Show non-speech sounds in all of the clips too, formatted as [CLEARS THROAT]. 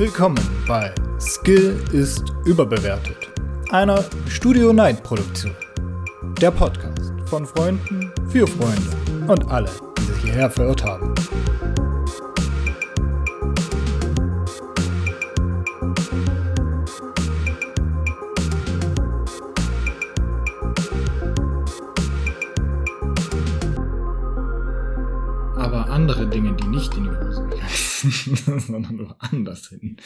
Willkommen bei Skill ist überbewertet, einer Studio Night Produktion. Der Podcast von Freunden für Freunde und alle, die sich hierher verirrt haben. Aber andere Dinge, die nicht in die Hose sind, [LAUGHS] [LAUGHS] sondern woanders hin.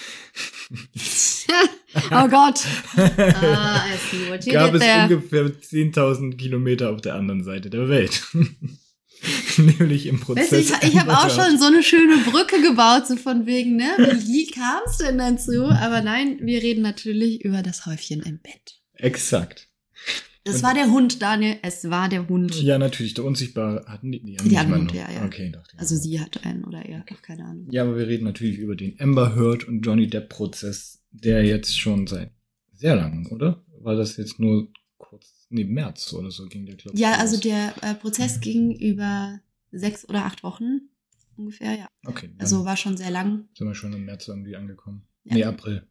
[LAUGHS] oh Gott. [LAUGHS] Ah, I see what you gab es there. ungefähr 10.000 Kilometer auf der anderen Seite der Welt. [LAUGHS] Nämlich im Prozess. Weißt du, ich, ich habe auch schon so eine schöne Brücke gebaut, so von wegen, ne? Wie kam es denn dazu? Aber nein, wir reden natürlich über das Häufchen im Bett. Exakt. Das Und- war der Hund, Daniel. Es war der Hund. Ja, natürlich. Der Unsichtbare hatten die. Die, Die hatten Hund, ja, ja. Okay, dachte ich. Also sie hatte einen oder er, ach, keine Ahnung. Ja, aber wir reden natürlich über den Amber Heard und Johnny Depp Prozess, der jetzt schon seit sehr langem, oder? War das jetzt nur kurz, nee, März oder so ging der, glaube ich. Ja, los. also der äh, Prozess ging über sechs oder acht Wochen ungefähr, ja. Okay, Also war schon sehr lang. sind wir schon im März irgendwie angekommen. Ja. Nee, April.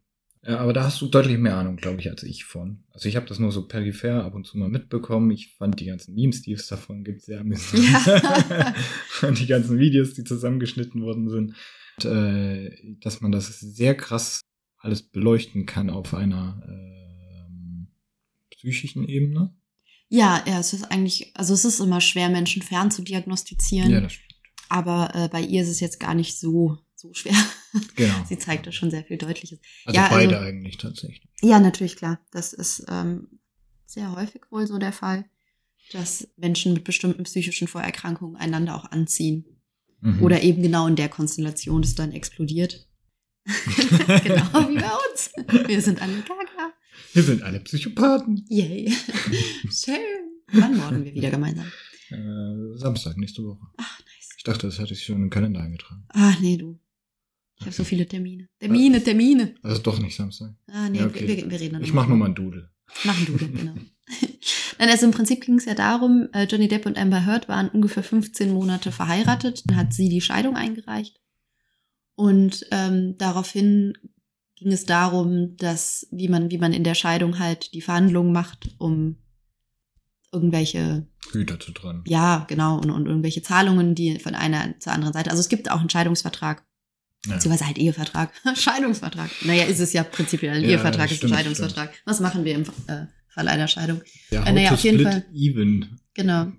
Ja, aber da hast du deutlich mehr Ahnung, glaube ich, als ich von. Also ich habe das nur so peripher ab und zu mal mitbekommen. Ich fand die ganzen Memes, die es davon gibt, sehr amüsant. Ja. [LAUGHS] und die ganzen Videos, die zusammengeschnitten worden sind. Und, äh, dass man das sehr krass alles beleuchten kann auf einer ähm, psychischen Ebene. Ja, ja, es ist eigentlich, also es ist immer schwer, Menschen fern zu diagnostizieren. Ja, das stimmt. Aber äh, bei ihr ist es jetzt gar nicht so, so schwer. [LAUGHS] Genau. Sie zeigt da schon sehr viel Deutliches. Also ja, also- beide eigentlich tatsächlich. Ja, natürlich, klar. Das ist ähm, sehr häufig wohl so der Fall, dass Menschen mit bestimmten psychischen Vorerkrankungen einander auch anziehen. Mhm. Oder eben genau in der Konstellation das dann explodiert. [LAUGHS] genau wie bei uns. Wir sind alle gaga. Wir sind alle Psychopathen. Yay. [LAUGHS] Schön. Wann morden wir wieder gemeinsam? Äh, Samstag, nächste Woche. Ach, nice. Ich dachte, das hatte ich schon im Kalender eingetragen. Ah, nee, du. Ich habe so viele Termine. Termine, Termine. Also doch nicht Samstag. Ah, nee, Ja, okay. wir, wir reden dann Ich mache nur mal einen Doodle. Machen du denn, genau. [LAUGHS] Nein, also im Prinzip ging es ja darum, äh, Johnny Depp und Amber Heard waren ungefähr 15 Monate verheiratet. Dann hat sie die Scheidung eingereicht. Und ähm, daraufhin ging es darum, dass, wie man, wie man in der Scheidung halt die Verhandlungen macht, um irgendwelche, Güter zu trennen. ja, genau, und, und irgendwelche Zahlungen, die von einer zur anderen Seite. Also es gibt auch einen Scheidungsvertrag, Ja. beziehungsweise halt Ehevertrag. [LAUGHS] Scheidungsvertrag. Naja, ist es ja prinzipiell. Ein Ja, Ehevertrag ist ein stimmt, Scheidungsvertrag. Was machen wir im äh, Fall einer Scheidung? Ja, Äh, naja, auf jeden Fall. even. Genau.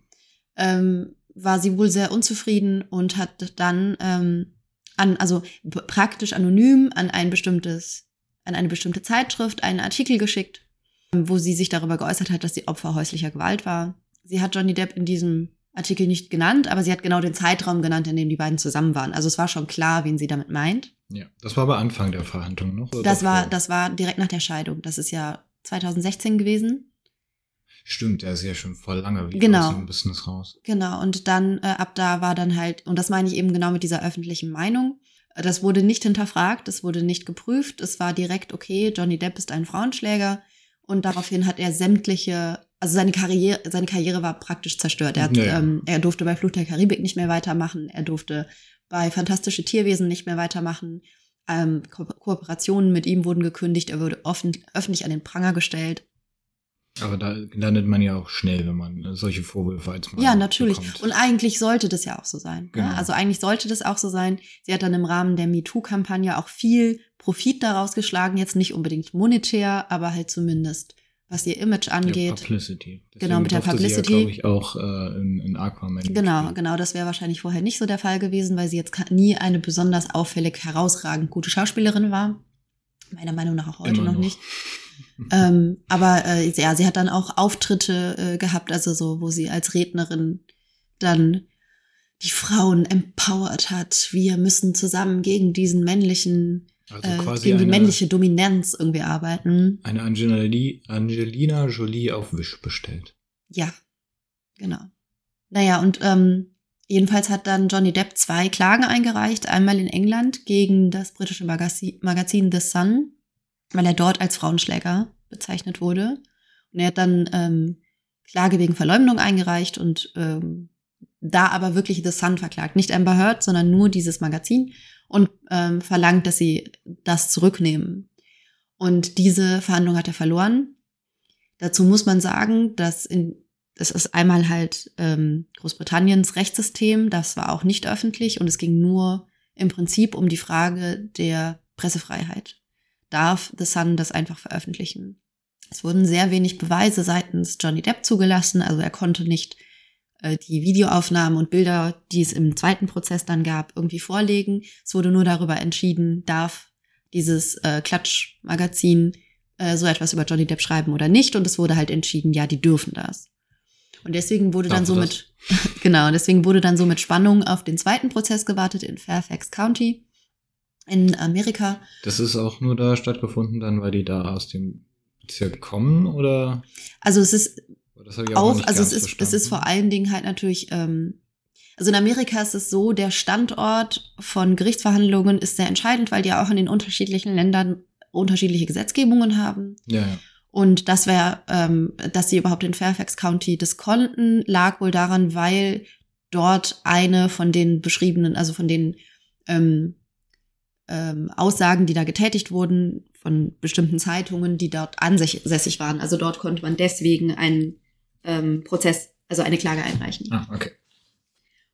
Ähm, war sie wohl sehr unzufrieden und hat dann ähm, an, also praktisch anonym an ein bestimmtes, an eine bestimmte Zeitschrift einen Artikel geschickt, wo sie sich darüber geäußert hat, dass sie Opfer häuslicher Gewalt war. Sie hat Johnny Depp in diesem Artikel nicht genannt, aber sie hat genau den Zeitraum genannt, in dem die beiden zusammen waren. Also es war schon klar, wen sie damit meint. Ja, das war aber Anfang der Verhandlung noch. oder Das war, davor? das war direkt nach der Scheidung. Das ist ja 2016 gewesen. Stimmt, er ist ja schon voll lange wieder Genau. aus dem Business raus. Genau, und dann äh, ab da war dann halt, und das meine ich eben genau mit dieser öffentlichen Meinung, das wurde nicht hinterfragt, das wurde nicht geprüft, es war direkt, okay, Johnny Depp ist ein Frauenschläger und daraufhin hat er sämtliche, also seine Karriere, seine Karriere war praktisch zerstört. Er, hat, Ja, ja. ähm, er durfte bei Flucht der Karibik nicht mehr weitermachen, er durfte bei Fantastische Tierwesen nicht mehr weitermachen, ähm, Ko Kooperationen mit ihm wurden gekündigt, er wurde offen, öffentlich an den Pranger gestellt. Aber da landet man ja auch schnell, wenn man solche Vorwürfe als Mann Ja, natürlich. bekommt. Und eigentlich sollte das ja auch so sein. Genau. Ne? Also eigentlich sollte das auch so sein. Sie hat dann im Rahmen der MeToo-Kampagne auch viel Profit daraus geschlagen, jetzt nicht unbedingt monetär, aber halt zumindest, was ihr Image angeht. Publicity. Genau, mit der Publicity. Ja, glaube ich, auch äh, in, in Aquaman. Genau, mitspielen. genau, das wäre wahrscheinlich vorher nicht so der Fall gewesen, weil sie jetzt nie eine besonders auffällig herausragend gute Schauspielerin war. Meiner Meinung nach auch heute noch, noch. nicht. [LAUGHS] Ähm, aber äh, ja, sie hat dann auch Auftritte äh, gehabt, also so, wo sie als Rednerin dann die Frauen empowert hat. Wir müssen zusammen gegen diesen männlichen, Also äh, quasi gegen die eine, männliche Dominanz irgendwie arbeiten. eine Angelina, Angelina Jolie auf Wish bestellt. Ja, genau. Naja, und ähm, jedenfalls hat dann Johnny Depp zwei Klagen eingereicht. Einmal in England gegen das britische Magazin, Magazin The Sun, weil er dort als Frauenschläger bezeichnet wurde. Und er hat dann ähm, Klage wegen Verleumdung eingereicht und ähm, da aber wirklich The Sun verklagt. Nicht Amber Heard, sondern nur dieses Magazin. und ähm, verlangt, dass sie das zurücknehmen. Und diese Verhandlung hat er verloren. Dazu muss man sagen, dass in, das ist einmal halt ähm, Großbritanniens Rechtssystem, das war auch nicht öffentlich und es ging nur im Prinzip um die Frage der Pressefreiheit. Darf The Sun das einfach veröffentlichen? Es wurden sehr wenig Beweise seitens Johnny Depp zugelassen, also er konnte nicht äh, die Videoaufnahmen und Bilder, die es im zweiten Prozess dann gab, irgendwie vorlegen. Es wurde nur darüber entschieden, darf dieses äh, Klatschmagazin äh, so etwas über Johnny Depp schreiben oder nicht. Und es wurde halt entschieden, ja, die dürfen das. Und deswegen wurde dann so mit, [LAUGHS] genau, deswegen wurde dann so mit Spannung auf den zweiten Prozess gewartet in Fairfax County in Amerika. Das ist auch nur da stattgefunden dann, weil die da aus dem Bezirk kommen oder? Also es ist auch, auch also es ist, es ist vor allen Dingen halt natürlich, ähm, also in Amerika ist es so, der Standort von Gerichtsverhandlungen ist sehr entscheidend, weil die ja auch in den unterschiedlichen Ländern unterschiedliche Gesetzgebungen haben. Ja, ja. Und das wäre, ähm, dass sie überhaupt in Fairfax County das konnten, lag wohl daran, weil dort eine von den beschriebenen, also von den ähm, ähm, Aussagen, die da getätigt wurden, von bestimmten Zeitungen, die dort ansässig waren. Also dort konnte man deswegen einen ähm, Prozess, also eine Klage einreichen. Ah, okay.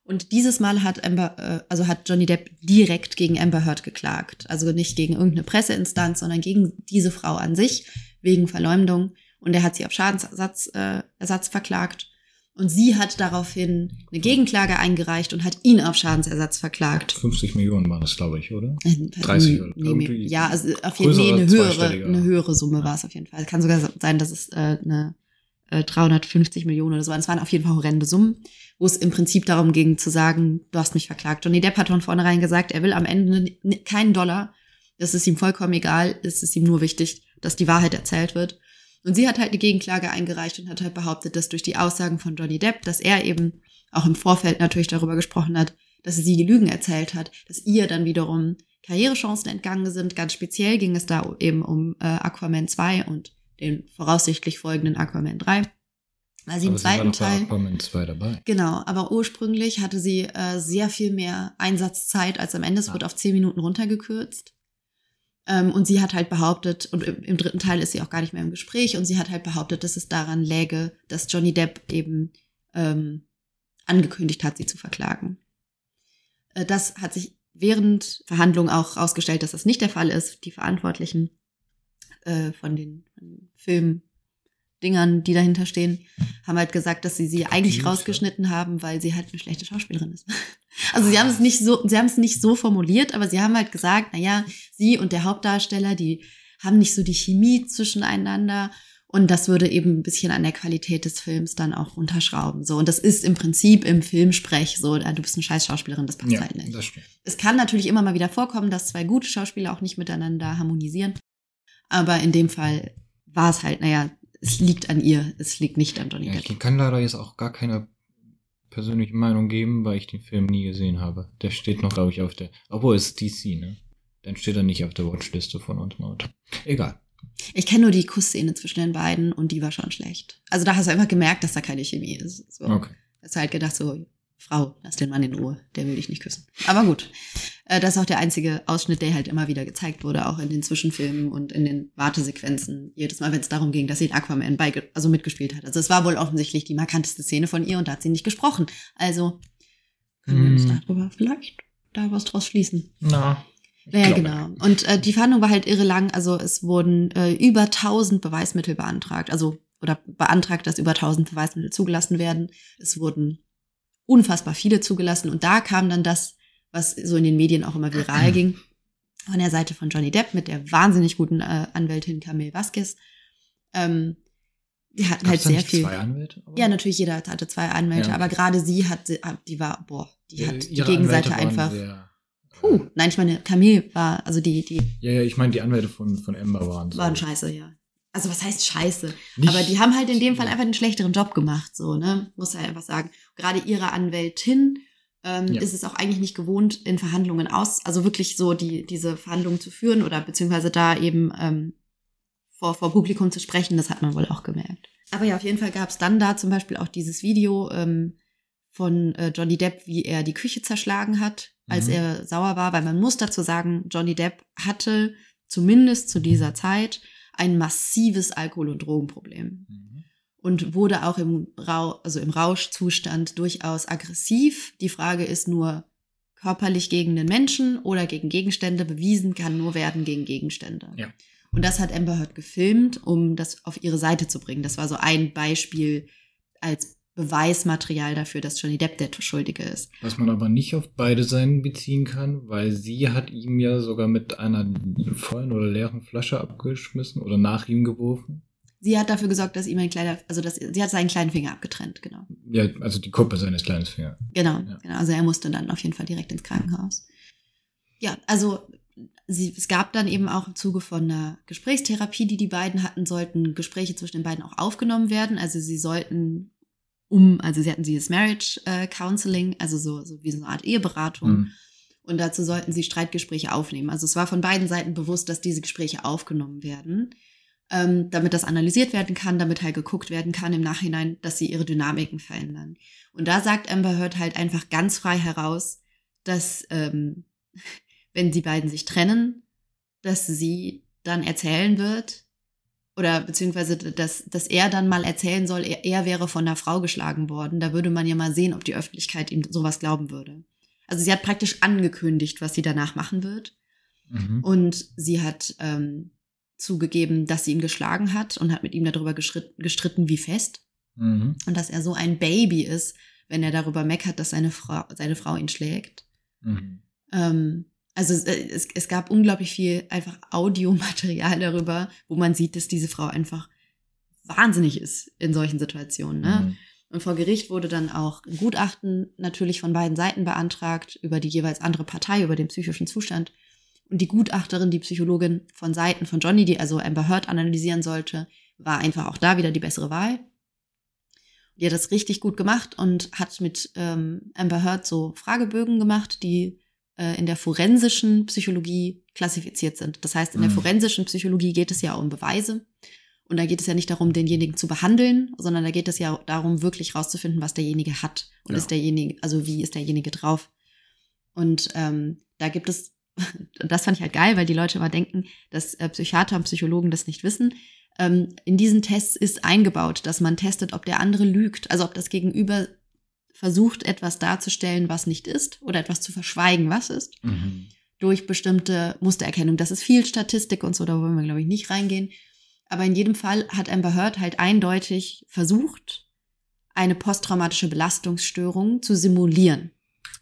Und dieses Mal hat Amber, äh, also hat Johnny Depp direkt gegen Amber Heard geklagt. Also nicht gegen irgendeine Presseinstanz, sondern gegen diese Frau an sich wegen Verleumdung. Und er hat sie auf Schadensersatz äh, Ersatz verklagt. Und sie hat daraufhin eine Gegenklage eingereicht und hat ihn auf Schadensersatz verklagt. 50 Millionen waren das, glaube ich, oder? 30 äh, oder nee, Ja, also auf jeden Fall nee, eine höhere, eine höhere Summe ja. war es auf jeden Fall. Es kann sogar sein, dass es äh, eine äh, 350 Millionen oder so. Es waren auf jeden Fall horrende Summen, wo es im Prinzip darum ging zu sagen, du hast mich verklagt. Johnny Depp hat von vornherein gesagt, er will am Ende keinen Dollar. Das ist ihm vollkommen egal. Es ist ihm nur wichtig, dass die Wahrheit erzählt wird. Und sie hat halt eine Gegenklage eingereicht und hat halt behauptet, dass durch die Aussagen von Johnny Depp, dass er eben auch im Vorfeld natürlich darüber gesprochen hat, dass sie die Lügen erzählt hat, dass ihr dann wiederum Karrierechancen entgangen sind. Ganz speziell ging es da eben um äh, Aquaman 2 und den voraussichtlich folgenden Aquaman 3. Weil sie aber im zweiten Teil. Aquaman 2 dabei. Genau, aber ursprünglich hatte sie äh, sehr viel mehr Einsatzzeit als am Ende. Es ah. wird auf zehn Minuten runtergekürzt. Ähm, und sie hat halt behauptet, und im, im, dritten Teil ist sie auch gar nicht mehr im Gespräch, und sie hat halt behauptet, dass es daran läge, dass Johnny Depp eben ähm, angekündigt hat, sie zu verklagen. Äh, das hat sich während Verhandlungen auch herausgestellt, dass das nicht der Fall ist. Die Verantwortlichen äh, von den, von Filmdingern, die dahinter stehen, haben halt gesagt, dass sie sie eigentlich rausgeschnitten haben, weil sie halt eine schlechte Schauspielerin ist. [LAUGHS] Also sie haben es nicht so, sie haben es nicht so formuliert, aber sie haben halt gesagt, na ja, sie und der Hauptdarsteller, die haben nicht so die Chemie zwischeneinander und das würde eben ein bisschen an der Qualität des Films dann auch unterschrauben. So und das ist im Prinzip im Filmsprech so, du bist eine scheiß Schauspielerin, das passt ja, halt nicht. Es kann natürlich immer mal wieder vorkommen, dass zwei gute Schauspieler auch nicht miteinander harmonisieren. Aber in dem Fall war es halt, naja, es liegt an ihr, es liegt nicht an Johnny Depp. ich kann leider jetzt auch gar keine persönliche Meinung geben, weil ich den Film nie gesehen habe. Der steht noch, glaube ich, auf der, obwohl es DC, ne? Dann steht er nicht auf der Watchliste von uns Maut. Egal. Ich kenne nur die Kussszene zwischen den beiden und die war schon schlecht. Also da hast du einfach gemerkt, dass da keine Chemie ist. So. Okay. Hast halt gedacht so, Frau, lass den Mann in Ruhe, der will dich nicht küssen. Aber gut, äh, das ist auch der einzige Ausschnitt, der halt immer wieder gezeigt wurde, auch in den Zwischenfilmen und in den Wartesequenzen. Jedes Mal, wenn es darum ging, dass sie in Aquaman bei, also mitgespielt hat. Also es war wohl offensichtlich die markanteste Szene von ihr und da hat sie nicht gesprochen. Also können wir uns hm. darüber vielleicht da was draus schließen. Na. Ja, genau. Und äh, die Verhandlung war halt irre lang. Also es wurden äh, über 1000 Beweismittel beantragt. Also oder beantragt, dass über 1000 Beweismittel zugelassen werden. Es wurden unfassbar viele zugelassen. Und da kam dann das, was so in den Medien auch immer viral [CLEARS THROAT] ging, von der Seite von Johnny Depp mit der wahnsinnig guten äh, Anwältin Camille Vasquez. Ähm, die hatten Gab's halt sehr viel. Zwei Anwälte? Ja, natürlich, jeder hatte zwei Anwälte, ja, aber gerade sie hat, die war, boah, die hat die Gegenseite einfach. Puh, nein, ich meine, Camille war, also die, die. Ja, ja, ich meine, die Anwälte von, von Ember waren so. Waren scheiße, ja also was heißt scheiße? Nicht aber die haben halt in dem Fall einfach einen schlechteren Job gemacht, so, ne? Muss halt einfach sagen. Gerade ihre Anwältin ähm, ja. ist es auch eigentlich nicht gewohnt, in Verhandlungen aus, also wirklich so die, diese Verhandlungen zu führen oder beziehungsweise da eben ähm, vor, vor Publikum zu sprechen, das hat man wohl auch gemerkt. Aber ja, auf jeden Fall gab es dann da zum Beispiel auch dieses Video ähm, von äh, Johnny Depp, wie er die Küche zerschlagen hat als Mhm. er sauer war, weil man muss dazu sagen, Johnny Depp hatte zumindest zu dieser Zeit ein massives Alkohol- und Drogenproblem Mhm. und wurde auch im, Rau also im Rauschzustand durchaus aggressiv. Die Frage ist nur, körperlich gegen den Menschen oder gegen Gegenstände bewiesen kann nur werden gegen Gegenstände. Ja. Und das hat Amber Heard gefilmt, um das auf ihre Seite zu bringen. Das war so ein Beispiel als Beweismaterial dafür, dass Johnny Depp der Schuldige ist. Was man aber nicht auf beide Seiten beziehen kann, weil sie hat ihm ja sogar mit einer vollen oder leeren Flasche abgeschmissen oder nach ihm geworfen. Sie hat dafür gesorgt, dass ihm ein kleiner, also dass, sie hat seinen kleinen Finger abgetrennt, genau. Ja, also die Kuppe seines kleinen Fingers. Genau, Ja. genau. Also er musste dann auf jeden Fall direkt ins Krankenhaus. Ja, also sie, es gab dann eben auch im Zuge von einer Gesprächstherapie, die die beiden hatten, sollten Gespräche zwischen den beiden auch aufgenommen werden. Also sie sollten um, also sie hatten dieses Marriage äh, Counseling, also so, so wie so eine Art Eheberatung. Mhm. Und dazu sollten sie Streitgespräche aufnehmen. Also es war von beiden Seiten bewusst, dass diese Gespräche aufgenommen werden, ähm, damit das analysiert werden kann, damit halt geguckt werden kann im Nachhinein, dass sie ihre Dynamiken verändern. Und da sagt Amber Heard halt einfach ganz frei heraus, dass ähm, [LAUGHS] wenn die beiden sich trennen, dass sie dann erzählen wird, oder beziehungsweise dass, dass er dann mal erzählen soll, er, er wäre von einer Frau geschlagen worden. Da würde man ja mal sehen, ob die Öffentlichkeit ihm sowas glauben würde. Also sie hat praktisch angekündigt, was sie danach machen wird. Mhm. Und sie hat ähm, zugegeben, dass sie ihn geschlagen hat und hat mit ihm darüber gestritten, wie fest. Mhm. Und dass er so ein Baby ist, wenn er darüber meckert, dass seine Frau, seine Frau ihn schlägt. Mhm. Ähm, also es, es, es gab unglaublich viel einfach Audiomaterial darüber, wo man sieht, dass diese Frau einfach wahnsinnig ist in solchen Situationen. Ne? Mhm. Und vor Gericht wurde dann auch ein Gutachten natürlich von beiden Seiten beantragt über die jeweils andere Partei, über den psychischen Zustand. Und die Gutachterin, die Psychologin von Seiten von Johnny, die also Amber Heard analysieren sollte, war einfach auch da wieder die bessere Wahl. Die hat das richtig gut gemacht und hat mit ähm, Amber Heard so Fragebögen gemacht, die äh, in der forensischen Psychologie klassifiziert sind. Das heißt, in der Mhm. forensischen Psychologie geht es ja um Beweise. Und da geht es ja nicht darum, denjenigen zu behandeln, sondern da geht es ja darum, wirklich rauszufinden, was derjenige hat. Und Ja. ist derjenige, also wie ist derjenige drauf? Und ähm, da gibt es, [LAUGHS] das fand ich halt geil, weil die Leute immer denken, dass äh, Psychiater und Psychologen das nicht wissen. Ähm, in diesen Tests ist eingebaut, dass man testet, ob der andere lügt, also ob das Gegenüber versucht, etwas darzustellen, was nicht ist, oder etwas zu verschweigen, was ist Mhm. durch bestimmte Mustererkennung. Das ist viel Statistik und so, da wollen wir, glaube ich, nicht reingehen. Aber in jedem Fall hat Amber Heard halt eindeutig versucht, eine posttraumatische Belastungsstörung zu simulieren.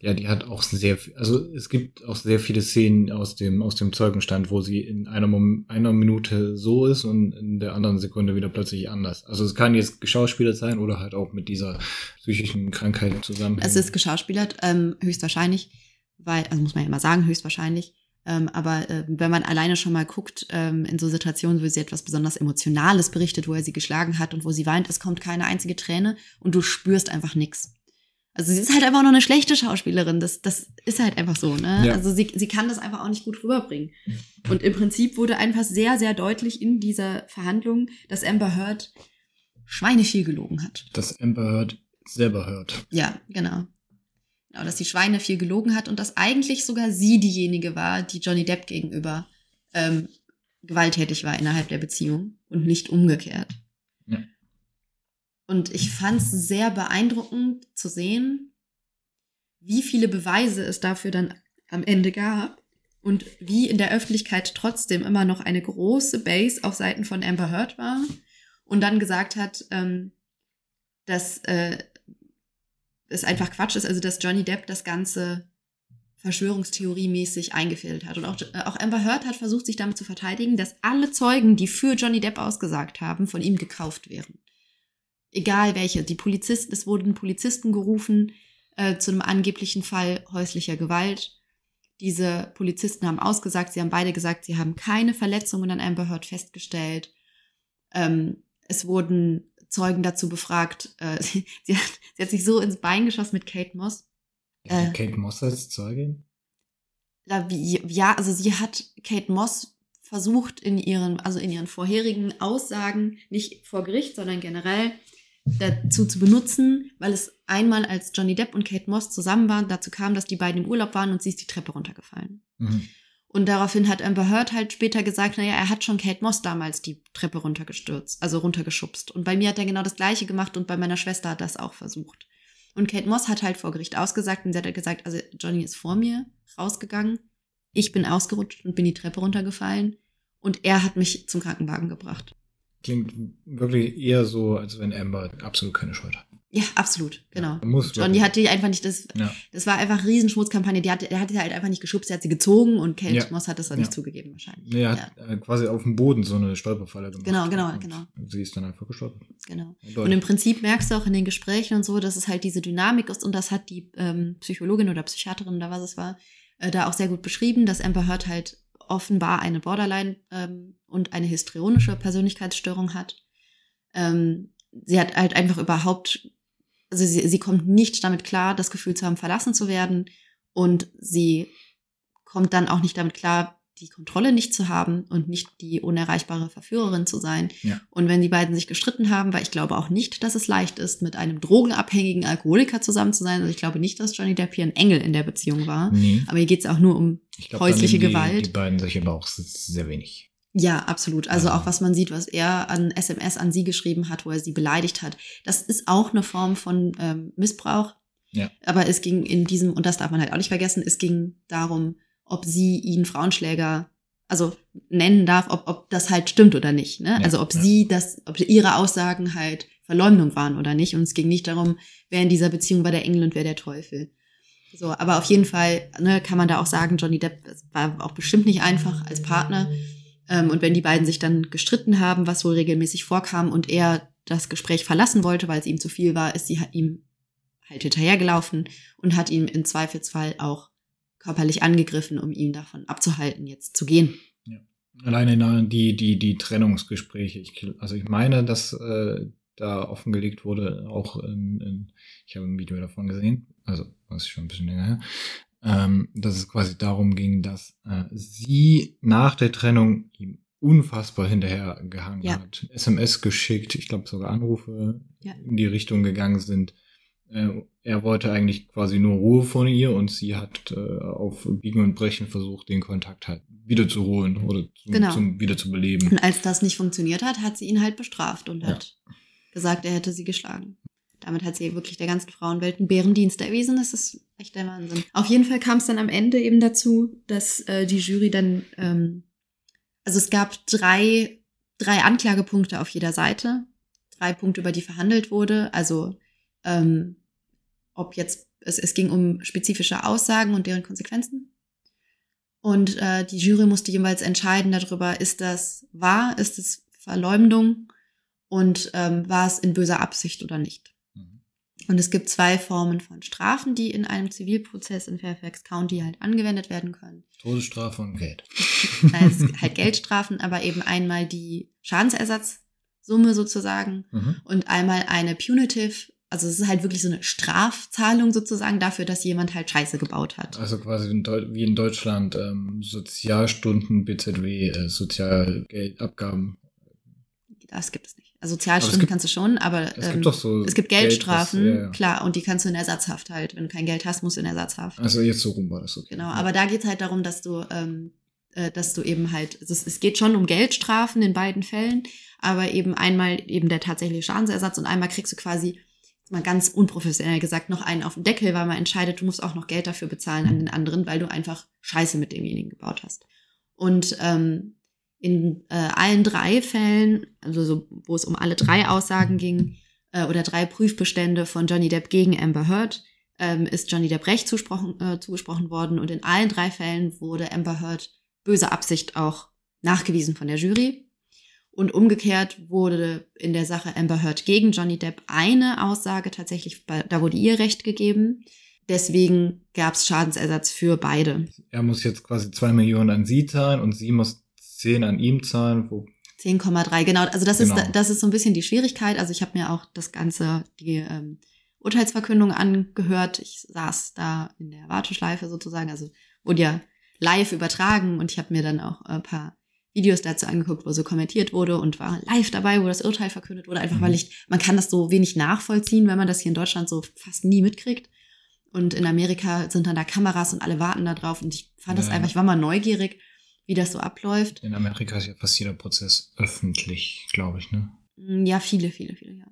Ja, die hat auch sehr, also es gibt auch sehr viele Szenen aus dem, aus dem Zeugenstand, wo sie in einer, einer Minute so ist und in der anderen Sekunde wieder plötzlich anders. Also es kann jetzt geschauspielert sein oder halt auch mit dieser psychischen Krankheit zusammenhängen. Es ist geschauspielert, ähm, höchstwahrscheinlich, weil, also muss man ja immer sagen, höchstwahrscheinlich. Ähm, aber äh, wenn man alleine schon mal guckt, ähm, in so Situationen, wo sie etwas besonders Emotionales berichtet, wo er sie geschlagen hat und wo sie weint, es kommt keine einzige Träne und du spürst einfach nichts. Also sie ist halt einfach noch eine schlechte Schauspielerin. Das, das ist halt einfach so, ne? Ja. Also sie, sie kann das einfach auch nicht gut rüberbringen. Und im Prinzip wurde einfach sehr, sehr deutlich in dieser Verhandlung, dass Amber Heard Schweine viel gelogen hat. dass Amber Heard selber hört. Ja, genau. Genau, dass die Schweine viel gelogen hat und dass eigentlich sogar sie diejenige war, die Johnny Depp gegenüber ähm, gewalttätig war innerhalb der Beziehung und nicht umgekehrt. Ja. Und ich fand es sehr beeindruckend zu sehen, wie viele Beweise es dafür dann am Ende gab und wie in der Öffentlichkeit trotzdem immer noch eine große Base auf Seiten von Amber Heard war und dann gesagt hat, ähm, dass äh, es einfach Quatsch ist, also dass Johnny Depp das Ganze Verschwörungstheorie-mäßig eingefädelt hat. Und auch, äh, auch Amber Heard hat versucht, sich damit zu verteidigen, dass alle Zeugen, die für Johnny Depp ausgesagt haben, von ihm gekauft wären. Egal welche. Die Polizisten, es wurden Polizisten gerufen äh, zu einem angeblichen Fall häuslicher Gewalt. Diese Polizisten haben ausgesagt, sie haben beide gesagt, sie haben keine Verletzungen an Amber Heard festgestellt. Ähm, es wurden Zeugen dazu befragt. Äh, [LAUGHS] sie, sie, hat, sie hat sich so ins Bein geschossen mit Kate Moss. Äh. Kate Moss als Zeugin? Ja, also sie hat Kate Moss versucht in ihren, also in ihren vorherigen Aussagen, nicht vor Gericht, sondern generell, dazu zu benutzen, weil es einmal als Johnny Depp und Kate Moss zusammen waren, dazu kam, dass die beiden im Urlaub waren und sie ist die Treppe runtergefallen. Mhm. Und daraufhin hat Amber Heard halt später gesagt, naja, er hat schon Kate Moss damals die Treppe runtergestürzt, also runtergeschubst. Und bei mir hat er genau das Gleiche gemacht und bei meiner Schwester hat das auch versucht. Und Kate Moss hat halt vor Gericht ausgesagt und sie hat halt gesagt, also Johnny ist vor mir rausgegangen, ich bin ausgerutscht und bin die Treppe runtergefallen und er hat mich zum Krankenwagen gebracht. Klingt wirklich eher so, als wenn Amber absolut keine Schuld hat. Ja, absolut, genau. Ja, muss hat die einfach nicht, das, Ja. das war einfach Riesenschmutzkampagne, die hat, der hat sie halt einfach nicht geschubst, er hat sie gezogen und Kate Ja. Moss hat das dann nicht zugegeben wahrscheinlich. Nee, er hat quasi auf dem Boden so eine Stolperfalle gemacht. Genau, genau, Und genau. Sie ist dann einfach gestolpert. genau. Und Deutlich. im Prinzip merkst du auch in den Gesprächen und so, dass es halt diese Dynamik ist und das hat die ähm, Psychologin oder Psychiaterin oder was es war, äh, da auch sehr gut beschrieben, dass Amber Heard halt offenbar eine Borderline ähm, und eine histrionische Persönlichkeitsstörung hat. Ähm, sie hat halt einfach überhaupt, also sie, sie kommt nicht damit klar, das Gefühl zu haben, verlassen zu werden und sie kommt dann auch nicht damit klar, die Kontrolle nicht zu haben und nicht die unerreichbare Verführerin zu sein. Ja. Und wenn die beiden sich gestritten haben, weil ich glaube auch nicht, dass es leicht ist, mit einem drogenabhängigen Alkoholiker zusammen zu sein. Also ich glaube nicht, dass Johnny Depp hier ein Engel in der Beziehung war. Nee. Aber hier geht es auch nur um glaub, häusliche nehmen Gewalt. Die, die beiden sich aber auch sehr wenig. ja, absolut. Also Also- auch was man sieht, was er an SMS an sie geschrieben hat, wo er sie beleidigt hat. Das ist auch eine Form von ähm, Missbrauch. Ja. Aber es ging in diesem, und das darf man halt auch nicht vergessen, es ging darum, ob sie ihn Frauenschläger, also nennen darf, ob, ob das halt stimmt oder nicht. Ne? Ja, also ob ja. sie das, ob ihre Aussagen halt Verleumdung waren oder nicht. Und es ging nicht darum, wer in dieser Beziehung war der Engel und wer der Teufel. So, aber auf jeden Fall ne, kann man da auch sagen, Johnny Depp war auch bestimmt nicht einfach als Partner. Ähm, und wenn die beiden sich dann gestritten haben, was wohl regelmäßig vorkam, und er das Gespräch verlassen wollte, weil es ihm zu viel war, ist sie ihm halt hinterhergelaufen und hat ihn im Zweifelsfall auch körperlich angegriffen, um ihn davon abzuhalten, jetzt zu gehen. Alleine na, die, die, die Trennungsgespräche. Ich, also ich meine, dass äh, da offengelegt wurde, auch in, in, ich habe ein Video davon gesehen, also das ist schon ein bisschen länger her, ähm, dass es quasi darum ging, dass äh, sie nach der Trennung ihm unfassbar hinterher gehangen Ja. hat, SMS geschickt, ich glaube sogar Anrufe Ja. in die Richtung gegangen sind. Äh, er wollte eigentlich quasi nur Ruhe von ihr und sie hat äh, auf Biegen und Brechen versucht, den Kontakt halt wiederzuholen oder zum, Genau. zum wiederzubeleben. Und als das nicht funktioniert hat, hat sie ihn halt bestraft und Ja. hat gesagt, er hätte sie geschlagen. Damit hat sie wirklich der ganzen Frauenwelt einen Bärendienst erwiesen. Das ist echt der Wahnsinn. Auf jeden Fall kam es dann am Ende eben dazu, dass äh, die Jury dann, ähm, also es gab drei, drei Anklagepunkte auf jeder Seite, drei Punkte, über die verhandelt wurde. Also ähm, ob jetzt, es, es ging um spezifische Aussagen und deren Konsequenzen. Und äh, die Jury musste jeweils entscheiden darüber, ist das wahr, ist es Verleumdung und ähm, war es in böser Absicht oder nicht. Mhm. Und es gibt zwei Formen von Strafen, die in einem Zivilprozess in Fairfax County halt angewendet werden können. Todesstrafe und Geld. [LAUGHS] Ist halt Geldstrafen, aber eben einmal die Schadensersatzsumme sozusagen Mhm. und einmal eine punitive, also es ist halt wirklich so eine Strafzahlung sozusagen dafür, dass jemand halt Scheiße gebaut hat. Also quasi in wie in Deutschland ähm, Sozialstunden, BZW, äh, Sozialgeldabgaben. Das gibt es nicht. Also es Sozialstunden gibt- kannst du schon, aber Es ähm, gibt doch so. es gibt Geld, Geldstrafen, was- ja, ja. klar, und die kannst du in Ersatzhaft halt. Wenn du kein Geld hast, musst du in Ersatzhaft. Also jetzt so rum war das okay. Genau, aber da geht's halt darum, dass du, ähm, äh, dass du eben halt, also es, es geht schon um Geldstrafen in beiden Fällen, aber eben einmal eben der tatsächliche Schadensersatz und einmal kriegst du quasi, mal ganz unprofessionell gesagt, noch einen auf den Deckel, weil man entscheidet, du musst auch noch Geld dafür bezahlen an den anderen, weil du einfach Scheiße mit demjenigen gebaut hast. Und ähm, in äh, allen drei Fällen, also so, wo es um alle drei Aussagen ging, äh, oder drei Prüfbestände von Johnny Depp gegen Amber Heard, ähm, ist Johnny Depp Recht äh, zugesprochen worden und in allen drei Fällen wurde Amber Heard böse Absicht auch nachgewiesen von der Jury. Und umgekehrt wurde in der Sache Amber Heard gegen Johnny Depp eine Aussage tatsächlich, da wurde ihr Recht gegeben. Deswegen gab es Schadensersatz für beide. Er muss jetzt quasi zwei Millionen an sie zahlen und sie muss zehn an ihm zahlen. Wo, 10,3, genau. Also das Genau. ist das ist so ein bisschen die Schwierigkeit. Also ich habe mir auch das ganze die ähm, Urteilsverkündung angehört. Ich saß da in der Warteschleife sozusagen. Also wurde ja live übertragen und ich habe mir dann auch ein paar Videos dazu angeguckt, wo so kommentiert wurde und war live dabei, wo das Urteil verkündet wurde, einfach Mhm. weil ich, man kann das so wenig nachvollziehen, wenn man das hier in Deutschland so fast nie mitkriegt. Und in Amerika sind dann da Kameras und alle warten da drauf und ich fand das Ja. einfach, ich war mal neugierig, wie das so abläuft. In Amerika ist ja fast jeder Prozess öffentlich, glaube ich, ne? Mm, Ja, viele, viele, viele, ja.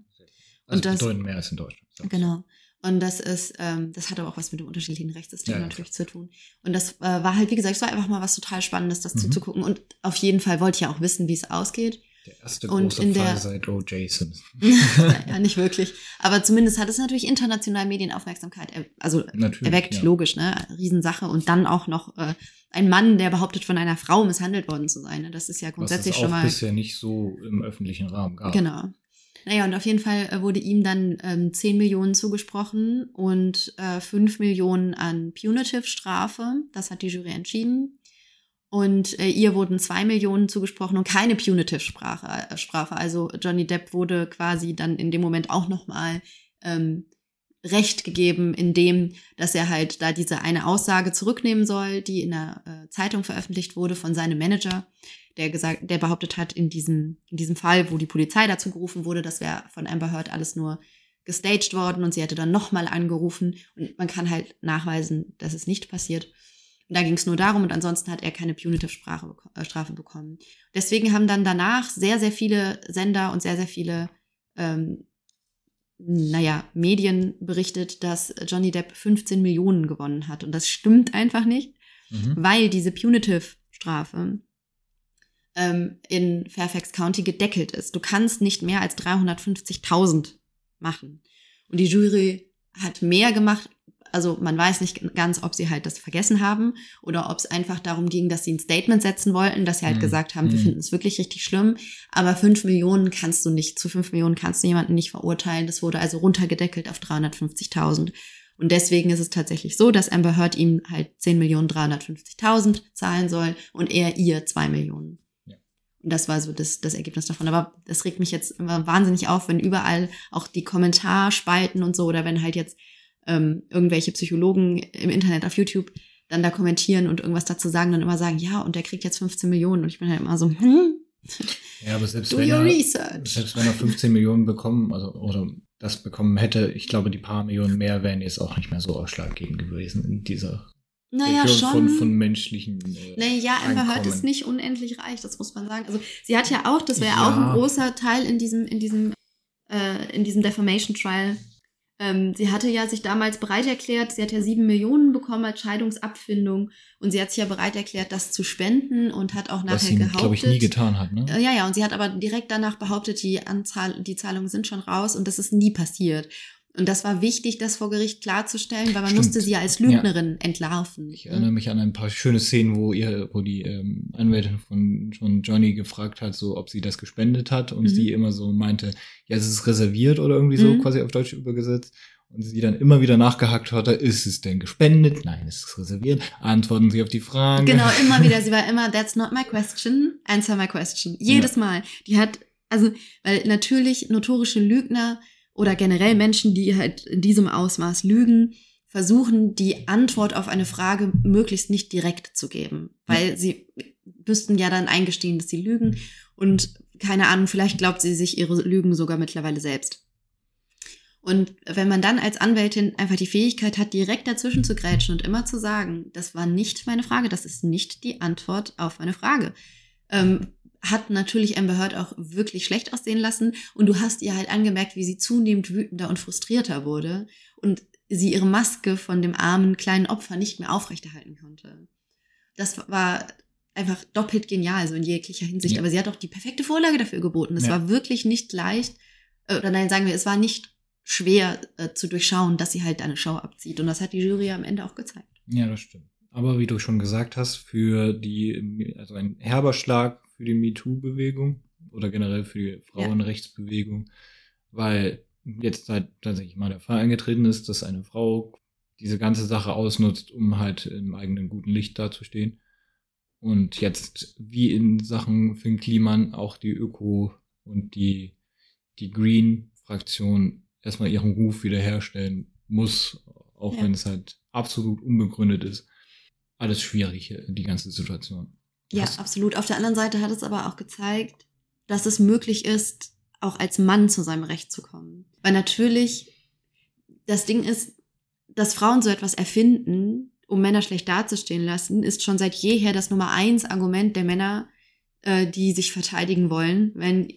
Also Und das- bedeutend mehr als in Deutschland. Genau. Und das ist, ähm, das hat aber auch was mit dem unterschiedlichen Rechtssystem Ja, ja, natürlich zu tun. Und das äh, war halt, wie gesagt, es war einfach mal was total Spannendes, das Mhm. zuzugucken. Und auf jeden Fall wollte ich ja auch wissen, wie es ausgeht. Der erste Und große in Fall der- seit O.J. Simpson. [LAUGHS] ja, nicht wirklich. Aber zumindest hat es natürlich international Medienaufmerksamkeit, er- also Natürlich. erweckt, ja. logisch, ne? Riesensache. Und dann auch noch äh, ein Mann, der behauptet, von einer Frau misshandelt worden zu sein. Ne? Das ist ja grundsätzlich schon mal. bisher nicht so im öffentlichen Rahmen gab. Genau. Naja, und auf jeden Fall äh, wurde ihm dann ähm, 10 Millionen zugesprochen und äh, 5 Millionen an Punitive-Strafe. Das hat die Jury entschieden. Und äh, ihr wurden 2 Millionen zugesprochen und keine Punitive-Strafe. Äh, Strafe. Also Johnny Depp wurde quasi dann in dem Moment auch nochmal ähm, Recht gegeben, indem, dass er halt da diese eine Aussage zurücknehmen soll, die in der äh, Zeitung veröffentlicht wurde von seinem Manager der gesagt, der behauptet hat, in diesem, in diesem Fall, wo die Polizei dazu gerufen wurde, das wäre von Amber Heard alles nur gestaged worden und sie hätte dann nochmal angerufen und man kann halt nachweisen, dass es nicht passiert. Und da ging es nur darum und ansonsten hat er keine Punitive Sprache, äh, Strafe bekommen. Deswegen haben dann danach sehr, sehr viele Sender und sehr, sehr viele, ähm, naja, Medien berichtet, dass Johnny Depp 15 Millionen gewonnen hat. Und das stimmt einfach nicht Mhm. weil diese Punitive-Strafe ähm, in Fairfax County gedeckelt ist. Du kannst nicht mehr als 350.000 machen. Und die Jury hat mehr gemacht. Also man weiß nicht ganz, ob sie halt das vergessen haben oder ob es einfach darum ging, dass sie ein Statement setzen wollten, dass sie halt Mhm. gesagt haben, wir Mhm. finden es wirklich richtig schlimm. Aber fünf Millionen kannst du nicht, zu fünf Millionen kannst du jemanden nicht verurteilen. Das wurde also runtergedeckelt auf 350.000. Und deswegen ist es tatsächlich so, dass Amber Heard ihm halt 10 Millionen 350.000 zahlen soll und er ihr 2 Millionen. Das war so das, das Ergebnis davon. Aber das regt mich jetzt immer wahnsinnig auf, wenn überall auch die Kommentarspalten und so oder wenn halt jetzt ähm, irgendwelche Psychologen im Internet auf YouTube dann da kommentieren und irgendwas dazu sagen und immer sagen, ja, und der kriegt jetzt 15 Millionen. Und ich bin halt immer so, hm, Ja, aber selbst do wenn, er, research. selbst wenn er 15 Millionen bekommen, also oder das bekommen hätte, ich glaube, die paar Millionen mehr wären jetzt auch nicht mehr so ausschlaggebend gewesen in dieser Naja, schon. von, von menschlichen. Äh, Naja, Amber Heard ist nicht unendlich reich, das muss man sagen. Also sie hat ja auch, das wäre Ja. auch ein großer Teil in diesem, in diesem, äh, in diesem Defamation Trial. Ähm, sie hatte ja sich damals bereit erklärt, sie hat ja sieben Millionen bekommen als Scheidungsabfindung und sie hat sich ja bereit erklärt, das zu spenden und hat auch nachher was sie, gehauptet. glaube ich, nie getan hat. Ne? Äh, Ja, ja, und sie hat aber direkt danach behauptet, die Anzahl, die Zahlungen sind schon raus und das ist nie passiert. Und das war wichtig, das vor Gericht klarzustellen, weil man Stimmt. musste sie ja als Lügnerin entlarven. Ich erinnere mich an ein paar schöne Szenen, wo ihr, wo die ähm, Anwältin von, von Johnny gefragt hat, so ob sie das gespendet hat und Mhm. sie immer so meinte, ja, es ist reserviert oder irgendwie so Mhm. quasi auf Deutsch übergesetzt. Und sie dann immer wieder nachgehakt hatte, ist es denn gespendet? Nein, es ist reserviert. Antworten Sie auf die Frage. Genau, immer [LAUGHS] wieder. Sie war immer, that's not my question, answer my question. Jedes Mal. Die hat, also, weil natürlich notorische Lügner oder generell Menschen, die halt in diesem Ausmaß lügen, versuchen, die Antwort auf eine Frage möglichst nicht direkt zu geben. Weil sie müssten ja dann eingestehen, dass sie lügen. Und keine Ahnung, vielleicht glaubt sie sich ihre Lügen sogar mittlerweile selbst. Und wenn man dann als Anwältin einfach die Fähigkeit hat, direkt dazwischen zu grätschen und immer zu sagen, das war nicht meine Frage, das ist nicht die Antwort auf meine Frage, ähm, hat natürlich Amber Heard auch wirklich schlecht aussehen lassen. Und du hast ihr halt angemerkt, wie sie zunehmend wütender und frustrierter wurde und sie ihre Maske von dem armen kleinen Opfer nicht mehr aufrechterhalten konnte. Das war einfach doppelt genial, so in jeglicher Hinsicht. Ja. Aber sie hat auch die perfekte Vorlage dafür geboten. Es Ja. war wirklich nicht leicht, äh, oder nein, sagen wir, es war nicht schwer äh, zu durchschauen, dass sie halt eine Show abzieht. Und das hat die Jury am Ende auch gezeigt. Ja, das stimmt. Aber wie du schon gesagt hast, für die, also ein herber Schlag für die MeToo-Bewegung oder generell für die Frauenrechtsbewegung, weil jetzt halt tatsächlich mal der Fall eingetreten ist, dass eine Frau diese ganze Sache ausnutzt, um halt im eigenen guten Licht dazustehen. Und jetzt, wie in Sachen Finn Kliman, auch die Öko und die, die Green-Fraktion erstmal ihren Ruf wiederherstellen muss, auch Ja. wenn es halt absolut unbegründet ist. Alles schwierig, die ganze Situation. Ja, Hast- absolut. Auf der anderen Seite hat es aber auch gezeigt, dass es möglich ist, auch als Mann zu seinem Recht zu kommen. Weil natürlich das Ding ist, dass Frauen so etwas erfinden, um Männer schlecht dazustehen lassen, ist schon seit jeher das Nummer eins Argument der Männer, äh, die sich verteidigen wollen, wenn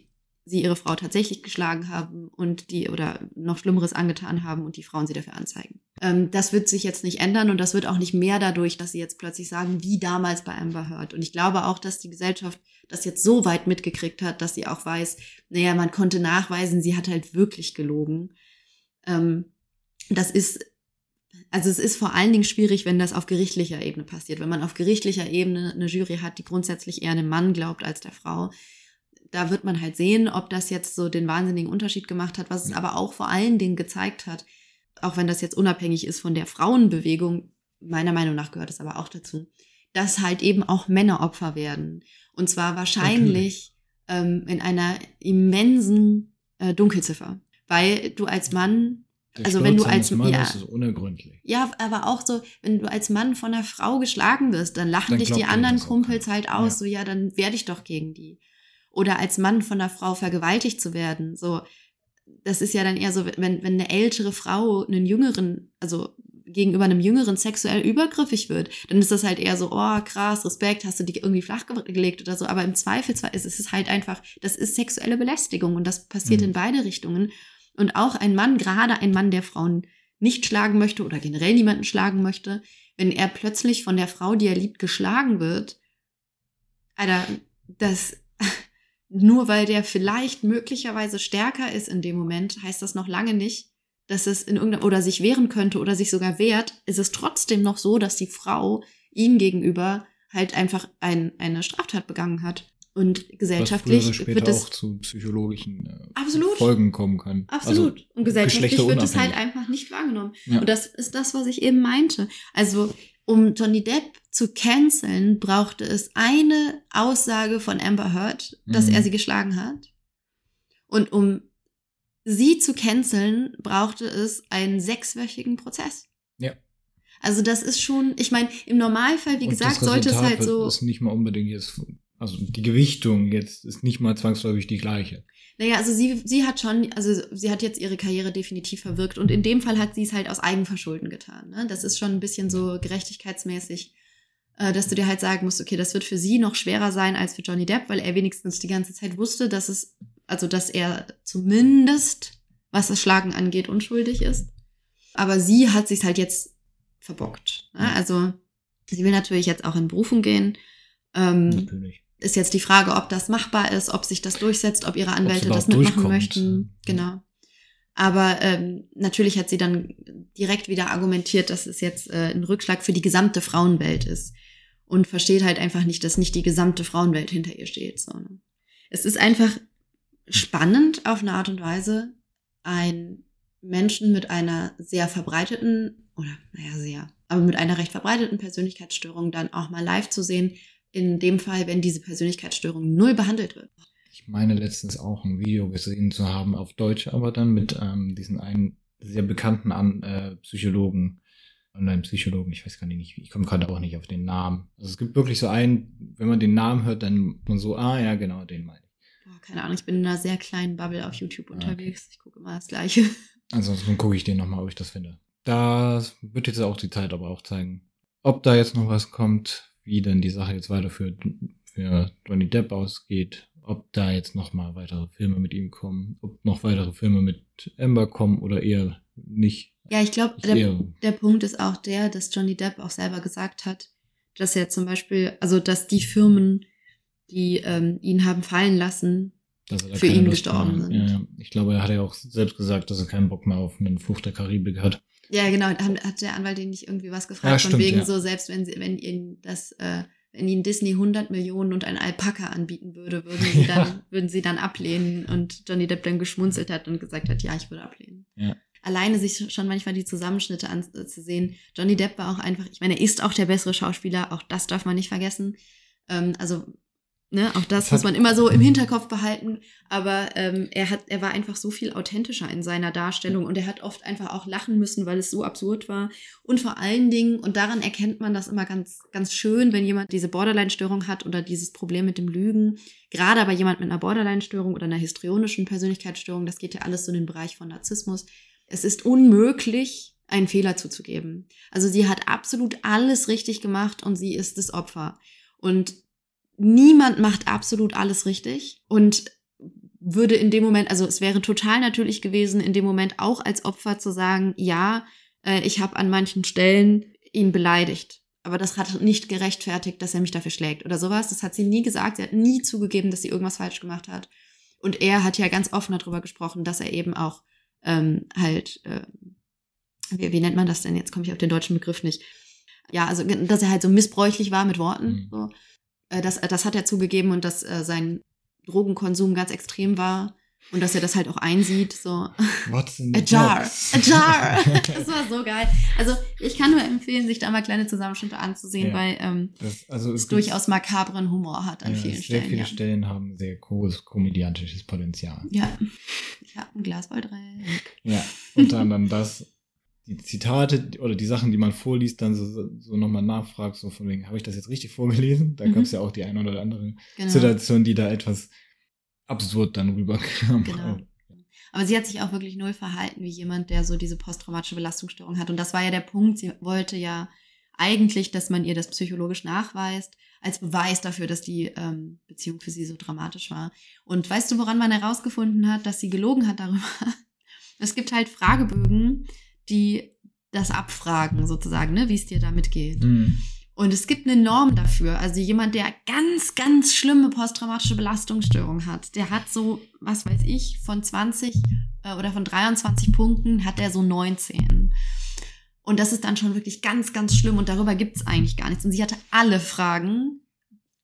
sie ihre Frau tatsächlich geschlagen haben und die oder noch Schlimmeres angetan haben und die Frauen sie dafür anzeigen. Ähm, das wird sich jetzt nicht ändern und das wird auch nicht mehr dadurch, dass sie jetzt plötzlich sagen, wie damals bei Amber Heard. Und ich glaube auch, dass die Gesellschaft das jetzt so weit mitgekriegt hat, dass sie auch weiß, naja, man konnte nachweisen, sie hat halt wirklich gelogen. Ähm, das ist, also es ist vor allen Dingen schwierig, wenn das auf gerichtlicher Ebene passiert. Wenn man auf gerichtlicher Ebene eine Jury hat, die grundsätzlich eher dem Mann glaubt als der Frau, da wird man halt sehen, ob das jetzt so den wahnsinnigen Unterschied gemacht hat, was es aber auch vor allen Dingen gezeigt hat, auch wenn das jetzt unabhängig ist von der Frauenbewegung, meiner Meinung nach gehört es aber auch dazu, dass halt eben auch Männer Opfer werden. Und zwar wahrscheinlich ähm, in einer immensen äh, Dunkelziffer. Weil du als Mann Der Also wenn du als- Mannes ja. ist unergründlich. Ja, aber auch so, wenn du als Mann von einer Frau geschlagen wirst, dann lachen Dann dich die anderen Kumpels halt aus, Ja. so ja, dann werde ich doch gegen die. Oder als Mann von einer Frau vergewaltigt zu werden, so, das ist ja dann eher so, wenn, wenn eine ältere Frau einen jüngeren, also gegenüber einem jüngeren sexuell übergriffig wird, dann ist das halt eher so, oh krass, Respekt, hast du die irgendwie flach ge- gelegt oder so. Aber im Zweifelsfall ist es halt einfach, das ist sexuelle Belästigung und das passiert Mhm. in beide Richtungen. Und auch ein Mann, gerade ein Mann, der Frauen nicht schlagen möchte oder generell niemanden schlagen möchte, wenn er plötzlich von der Frau, die er liebt, geschlagen wird, Alter, das, nur weil der vielleicht möglicherweise stärker ist in dem Moment, heißt das noch lange nicht, dass es in irgendeiner, oder sich wehren könnte oder sich sogar wehrt, ist es trotzdem noch so, dass die Frau ihm gegenüber halt einfach ein, eine Straftat begangen hat. Und Was gesellschaftlich oder später wird es auch zu psychologischen äh. Folgen kommen kann. Absolut. Also, und gesellschaftlich wird es halt einfach nicht wahrgenommen. Ja. Und das ist das, was ich eben meinte. Also, um Johnny Depp zu canceln, brauchte es eine Aussage von Amber Heard, dass Mhm. er sie geschlagen hat. Und um sie zu canceln, brauchte es einen sechswöchigen Prozess. Ja. Also das ist schon, ich meine, im Normalfall, wie Und gesagt, sollte es halt so. Ist nicht mal unbedingt jetzt, also die Gewichtung jetzt ist nicht mal zwangsläufig die gleiche. Naja, also sie, sie hat schon, also sie hat jetzt ihre Karriere definitiv verwirkt und in dem Fall hat sie es halt aus Eigenverschulden getan. Ne? Das ist schon ein bisschen so gerechtigkeitsmäßig, dass du dir halt sagen musst, okay, das wird für sie noch schwerer sein als für Johnny Depp, weil er wenigstens die ganze Zeit wusste, dass es, also dass er zumindest, was das Schlagen angeht, unschuldig ist. Aber sie hat sich halt jetzt verbockt. Ne? Also sie will natürlich jetzt auch in Berufung gehen. Ähm, Natürlich. ist jetzt die Frage, ob das machbar ist, ob sich das durchsetzt, ob ihre Anwälte das mitmachen möchten. Genau. Aber ähm, natürlich hat sie dann direkt wieder argumentiert, dass es jetzt äh, ein Rückschlag für die gesamte Frauenwelt ist. Und versteht halt einfach nicht, dass nicht die gesamte Frauenwelt hinter ihr steht. So, ne? Es ist einfach spannend auf eine Art und Weise, einen Menschen mit einer sehr verbreiteten, oder naja, sehr, aber mit einer recht verbreiteten Persönlichkeitsstörung dann auch mal live zu sehen, in dem Fall, wenn diese Persönlichkeitsstörung null behandelt wird. Ich meine letztens auch ein Video gesehen zu haben, auf Deutsch, aber dann mit ähm, diesen einen sehr bekannten An äh, Psychologen, Online-Psychologen, ich weiß gar nicht, ich komme gerade auch nicht auf den Namen. Also es gibt wirklich so einen, wenn man den Namen hört, dann man so, ah ja, genau, den meine ich. Boah, keine Ahnung, ich bin in einer sehr kleinen Bubble auf YouTube Ah, unterwegs. Ich gucke immer das Gleiche. [LAUGHS] Ansonsten gucke ich den nochmal, ob ich das finde. Da wird jetzt auch die Zeit aber auch zeigen, ob da jetzt noch was kommt, wie denn die Sache jetzt weiter für, für Johnny Depp ausgeht, ob da jetzt noch mal weitere Filme mit ihm kommen, ob noch weitere Filme mit Amber kommen oder eher nicht. Ja, ich glaube, der, der Punkt ist auch der, dass Johnny Depp auch selber gesagt hat, dass er zum Beispiel, also dass die Firmen, die ähm, ihn haben fallen lassen, er für ihn Lust gestorben mehr- sind. Ja, ja. Ich glaube, er hat ja auch selbst gesagt, dass er keinen Bock mehr auf einen Fluch der Karibik hat. Ja, genau. Hat, hat der Anwalt ihn nicht irgendwie was gefragt, Ja, von stimmt, wegen ja. so, selbst wenn sie, wenn ihnen das, äh, wenn ihnen Disney 100 Millionen und ein Alpaka anbieten würde, würden sie [LAUGHS] Ja. dann, würden sie dann ablehnen und Johnny Depp dann geschmunzelt hat und gesagt hat, ja, ich würde ablehnen. Ja. Alleine sich schon manchmal die Zusammenschnitte anzusehen. Johnny Depp war auch einfach, ich meine, er ist auch der bessere Schauspieler, auch das darf man nicht vergessen. Ähm, also Ne, auch das, Das muss man immer so im Hinterkopf behalten. Aber ähm, er hat, er war einfach so viel authentischer in seiner Darstellung und er hat oft einfach auch lachen müssen, weil es so absurd war. Und vor allen Dingen, und daran erkennt man das immer ganz, ganz schön, wenn jemand diese Borderline-Störung hat oder dieses Problem mit dem Lügen. Gerade aber jemand mit einer Borderline-Störung oder einer histrionischen Persönlichkeitsstörung, das geht ja alles so in den Bereich von Narzissmus. Es ist unmöglich, einen Fehler zuzugeben. Also sie hat absolut alles richtig gemacht und sie ist das Opfer. Und niemand macht absolut alles richtig und würde in dem Moment, also es wäre total natürlich gewesen, in dem Moment auch als Opfer zu sagen, ja, äh, ich habe an manchen Stellen ihn beleidigt. Aber das hat nicht gerechtfertigt, dass er mich dafür schlägt oder sowas. Das hat sie nie gesagt. Sie hat nie zugegeben, dass sie irgendwas falsch gemacht hat. Und er hat ja ganz offen darüber gesprochen, dass er eben auch ähm, halt, äh, wie, wie nennt man das denn? Jetzt komme ich auf den deutschen Begriff nicht. Ja, also dass er halt so missbräuchlich war mit Worten. Mhm. So. Äh, das, das hat er zugegeben und dass äh, sein Drogenkonsum ganz extrem war und dass er das halt auch einsieht. So What's in a jar, box? a jar. [LAUGHS] das war so geil. Also ich kann nur empfehlen, sich da mal kleine Zusammenschnitte anzusehen, Ja. weil ähm, Das, also es durchaus makabren Humor hat an ja, vielen sehr Stellen. viele ja. Stellen haben sehr großes komödiantisches Potenzial. ja, ich habe ein Glas voll drin. Ja, unter anderem das, die Zitate oder die Sachen, die man vorliest, dann so, so- nochmal nachfragt, so von wegen, habe ich das jetzt richtig vorgelesen? Da Mhm. gab es ja auch die eine oder andere Genau. Situation, die da etwas absurd dann rüberkam. Genau. Aber sie hat sich auch wirklich null verhalten wie jemand, der so diese posttraumatische Belastungsstörung hat. Und das war ja der Punkt. Sie wollte ja eigentlich, dass man ihr das psychologisch nachweist, als Beweis dafür, dass die ähm, Beziehung für sie so dramatisch war. Und weißt du, woran man herausgefunden hat, dass sie gelogen hat darüber? [LAUGHS] Es gibt halt Fragebögen, die das abfragen, sozusagen, ne, wie es dir damit geht. Mhm. Und es gibt eine Norm dafür. Also jemand, der ganz, ganz schlimme posttraumatische Belastungsstörung hat, der hat so, was weiß ich, von 20 äh, oder von 23 Punkten hat er so 19. Und das ist dann schon wirklich ganz, ganz schlimm und darüber gibt es eigentlich gar nichts. Und sie hatte alle Fragen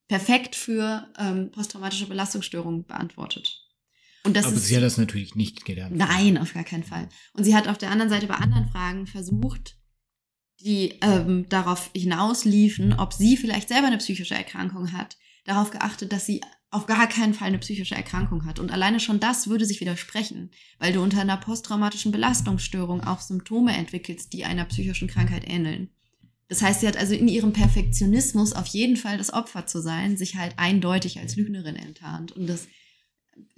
perfekt für ähm, posttraumatische Belastungsstörung beantwortet. Und das Aber ist sie hat das natürlich nicht gelernt. Nein, auf gar keinen Fall. Und sie hat auf der anderen Seite bei anderen Fragen versucht, die ähm, darauf hinausliefen, ob sie vielleicht selber eine psychische Erkrankung hat, darauf geachtet, dass sie auf gar keinen Fall eine psychische Erkrankung hat. Und alleine schon das würde sich widersprechen, weil du unter einer posttraumatischen Belastungsstörung auch Symptome entwickelst, die einer psychischen Krankheit ähneln. Das heißt, sie hat also in ihrem Perfektionismus auf jeden Fall das Opfer zu sein, sich halt eindeutig als Lügnerin enttarnt. Und das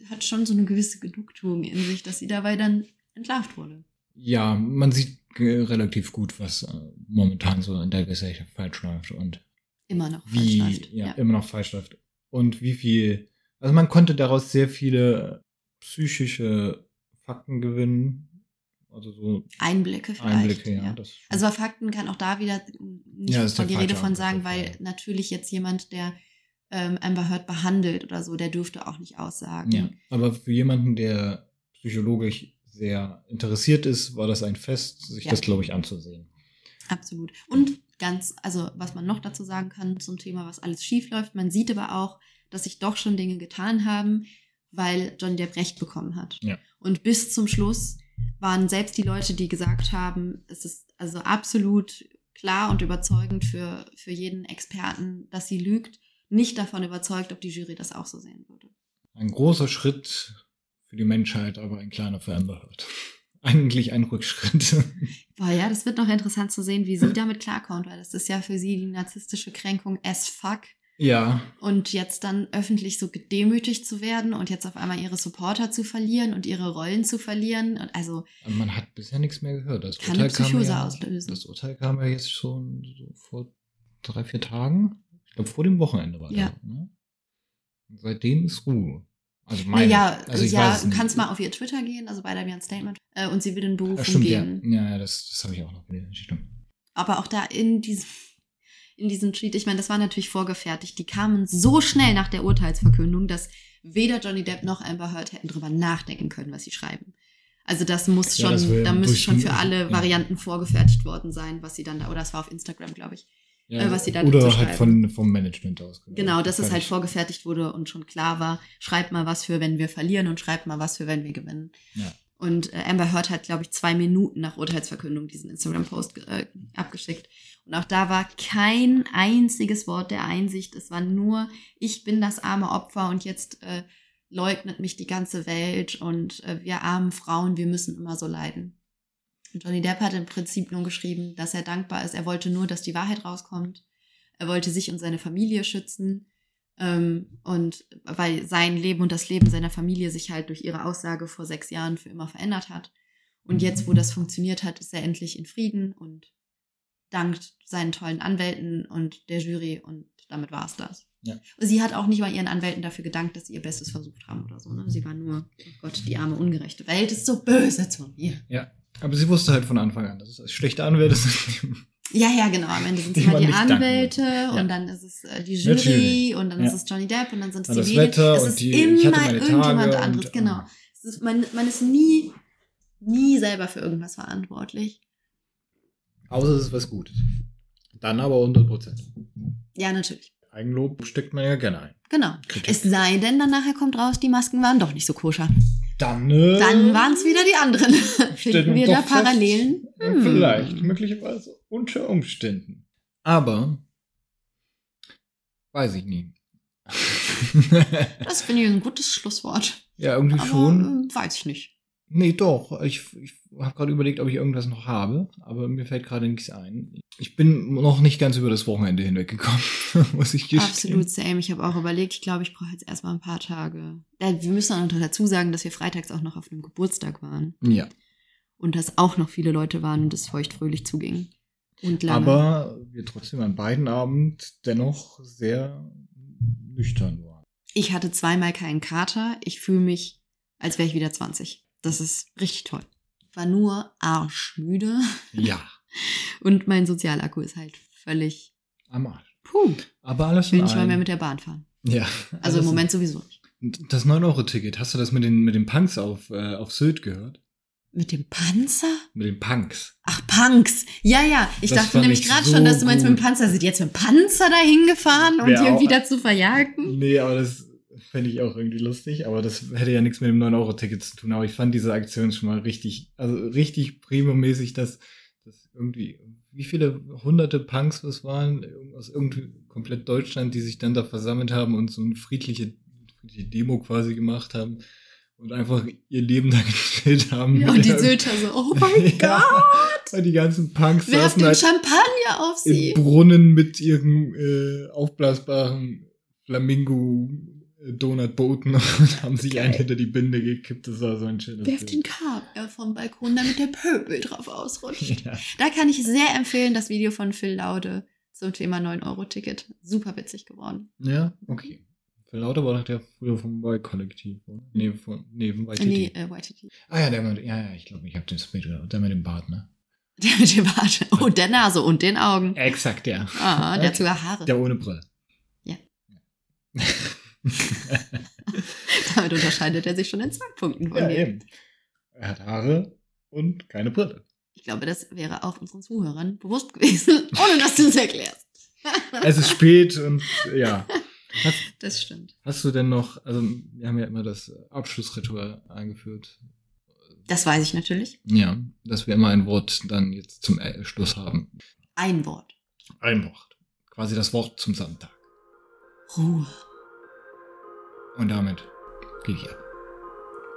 hat schon so eine gewisse Genugtuung in sich, dass sie dabei dann entlarvt wurde. Ja, man sieht äh, relativ gut, was äh, momentan so in der Gesellschaft falsch läuft und Immer noch wie falsch läuft. ja, immer noch falsch läuft. Und wie viel, also man konnte daraus sehr viele psychische Fakten gewinnen. Also so Einblicke vielleicht. Einblicke, ja. ja. Also bei Fakten kann auch da wieder nicht Ja, von die Rede von sagen, weil natürlich jetzt jemand, der ähm, Amber Heard behandelt oder so, der dürfte auch nicht aussagen. ja. Aber für jemanden, der psychologisch sehr interessiert ist, war das ein Fest, sich Ja. das, glaube ich, anzusehen. Absolut. Und ganz, also was man noch dazu sagen kann zum Thema, was alles schief läuft, man sieht aber auch, dass sich doch schon Dinge getan haben, weil Johnny Depp Recht bekommen hat. Ja. Und bis zum Schluss waren selbst die Leute, die gesagt haben, es ist also absolut klar und überzeugend für, für jeden Experten, dass sie lügt, nicht davon überzeugt, ob die Jury das auch so sehen würde. Ein großer Schritt für die Menschheit, aber ein kleiner für Amber Heard. [LAUGHS] Eigentlich ein Rückschritt. [LAUGHS] Boah, ja, das wird noch interessant zu sehen, wie sie damit klarkommt, weil das ist ja für sie die narzisstische Kränkung as fuck. ja, Und jetzt dann öffentlich so gedemütigt zu werden und jetzt auf einmal ihre Supporter zu verlieren und ihre Rollen zu verlieren. Und also, Und man hat bisher nichts mehr gehört. Das Kann eine Urteil, kam Psychose ja, auslösen. das Urteil kam ja jetzt schon so vor drei, vier Tagen. Ich glaube, vor dem Wochenende war Ja. das. Ne? Seitdem ist Ruhe. Also meine, ja, also ich ja du kannst mal auf ihr Twitter gehen, also beide haben ja ein Statement, äh, und sie will in Ja, Berufung stimmt, ja. gehen. Ja, ja, das, das habe ich auch noch gelesen. Stimmt. Aber auch da in diesem, in diesem Tweet, ich meine, das war natürlich vorgefertigt. Die kamen so schnell nach der Urteilsverkündung, dass weder Johnny Depp noch Amber Heard hätten drüber nachdenken können, was sie schreiben. Also das muss Ja, schon, das will- da müsste schon für alle ja. Varianten vorgefertigt worden sein, was sie dann da, oder es war auf Instagram, glaube ich. Ja, Äh, was sie da oder halt von, vom Management aus. Genau, dass es halt Fertig. vorgefertigt wurde und schon klar war, schreibt mal was für, wenn wir verlieren und schreibt mal was für, wenn wir gewinnen. Ja. Und äh, Amber Heard hat, glaube ich, zwei Minuten nach Urteilsverkündung diesen Instagram-Post äh, abgeschickt. Und auch da war kein einziges Wort der Einsicht. Es war nur, ich bin das arme Opfer und jetzt äh, leugnet mich die ganze Welt und äh, wir armen Frauen, wir müssen immer so leiden. Und Johnny Depp hat im Prinzip nur geschrieben, dass er dankbar ist. Er wollte nur, dass die Wahrheit rauskommt. Er wollte sich und seine Familie schützen. Ähm, und weil sein Leben und das Leben seiner Familie sich halt durch ihre Aussage vor sechs Jahren für immer verändert hat. Und jetzt, wo das funktioniert hat, ist er endlich in Frieden und dankt seinen tollen Anwälten und der Jury und damit war es das. Ja. Sie hat auch nicht mal ihren Anwälten dafür gedankt, dass sie ihr Bestes versucht haben oder so. Ne? Sie war nur, oh Gott, die arme, ungerechte Welt ist so böse zu mir. Ja. Aber sie wusste halt von Anfang an, dass es schlechte Anwälte sind. Ja, ja, genau. Am Ende sind es Die halt die Anwälte muss. und Ja. dann ist es äh, die Jury Natürlich. und dann Ja. ist es Johnny Depp und dann sind es Dann die Medien. Wetter es und ist die- immer irgendjemand anderes, und, genau. ah. Es ist, man, man ist nie, nie selber für irgendwas verantwortlich. Außer es ist was Gutes. Dann aber 100 Prozent. Ja, natürlich. Eigenlob steckt man ja gerne ein. Genau. Kritik. Es sei denn, dann nachher kommt raus, die Masken waren doch nicht so koscher. Dann, äh, Dann waren es wieder die anderen. [LAUGHS] Finden wir da Parallelen? ja, Hm. Vielleicht, möglicherweise, unter Umständen. Aber, weiß ich nie. Das finde ich ein gutes Schlusswort. ja, irgendwie Aber schon. äh, weiß ich nicht. Nee, doch. Ich, ich habe gerade überlegt, ob ich irgendwas noch habe, aber mir fällt gerade nichts ein. Ich bin noch nicht ganz über das Wochenende hinweggekommen, [LAUGHS] muss ich gestehen. Absolut same. Ich habe auch überlegt, ich glaube, ich brauche jetzt erstmal ein paar Tage. Ja, wir müssen auch noch dazu sagen, dass wir freitags auch noch auf einem Geburtstag waren. Ja, Und dass auch noch viele Leute waren und es feuchtfröhlich zuging. Und lange. aber wir trotzdem an beiden Abend dennoch sehr nüchtern waren. ich hatte zweimal keinen Kater. Ich fühle mich, als wäre ich wieder 20. Das ist richtig toll. War nur arschmüde Ja, [LAUGHS] und mein Sozialakku ist halt völlig. am Arsch. Puh, Aber alles ich will nicht mal mehr mit der Bahn fahren. Ja. Also im Moment sowieso nicht. Das 9-Euro-Ticket, hast du das mit den, mit den Punks auf, äh, auf Sylt gehört? Mit dem Panzer? Mit den Punks. Ach, Punks. Ja, ja. Ich Das dachte nämlich ich gerade so schon, dass du meinst, mit dem gut. Panzer sind jetzt mit dem Panzer dahin gefahren, um die irgendwie dazu verjagen. Nee, aber das fände ich auch irgendwie lustig. Aber das hätte ja nichts mit dem 9-Euro-Ticket zu tun. Aber ich fand diese Aktion schon mal richtig, also richtig primo-mäßig, dass, dass irgendwie, wie viele hunderte Punks das waren, aus irgendwie komplett Deutschland, die sich dann da versammelt haben und so eine friedliche, friedliche Demo quasi gemacht haben. Und einfach ihr Leben [LAUGHS] da gestellt haben. Ja, und die Sylter so, oh [LAUGHS] mein Ja. Gott, Weil die ganzen Punks werft den halt Champagner auf im sie. Brunnen mit ihren äh, aufblasbaren Flamingo-Donutbooten [LAUGHS] und haben sich Geil. einen hinter die Binde gekippt. Das war so ein schönes Werft den. Kabel vom Balkon, damit der Pöbel drauf ausrutscht. [LAUGHS] Ja. Da kann ich sehr empfehlen, das Video von Phil Laude zum Thema 9-Euro-Ticket. Super witzig geworden. ja, okay. Phil Lauter war doch der früher vom Y-Kollektiv, oder? Nee, von, nee, vom YTT. Nee, äh, YTT. Ah ja, der mit, ja, ja, ich glaube, ich habe den gehört. Der mit dem Bart, ne? [LAUGHS] Der mit dem Bart und der Nase und den Augen. Exakt, der. Ah, der hat Okay. sogar Haare. Der ohne Brille. Ja. [LAUGHS] Damit unterscheidet er sich schon in zwei Punkten von ja, mir. eben. Er hat Haare und keine Brille. Ich glaube, das wäre auch unseren Zuhörern bewusst gewesen, [LAUGHS] ohne dass du es erklärst. Es ist spät und ja. Hast, [LAUGHS] Das stimmt. Hast du denn noch, also wir haben ja immer das Abschlussritual eingeführt. Das weiß ich natürlich. Ja, dass wir immer ein Wort dann jetzt zum Schluss haben. Ein Wort. Ein Wort. Quasi das Wort zum Sonntag. Ruhe. Und damit gehe ich ab.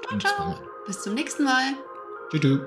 Ciao, ciao. Bis zum nächsten Mal. Tschüss.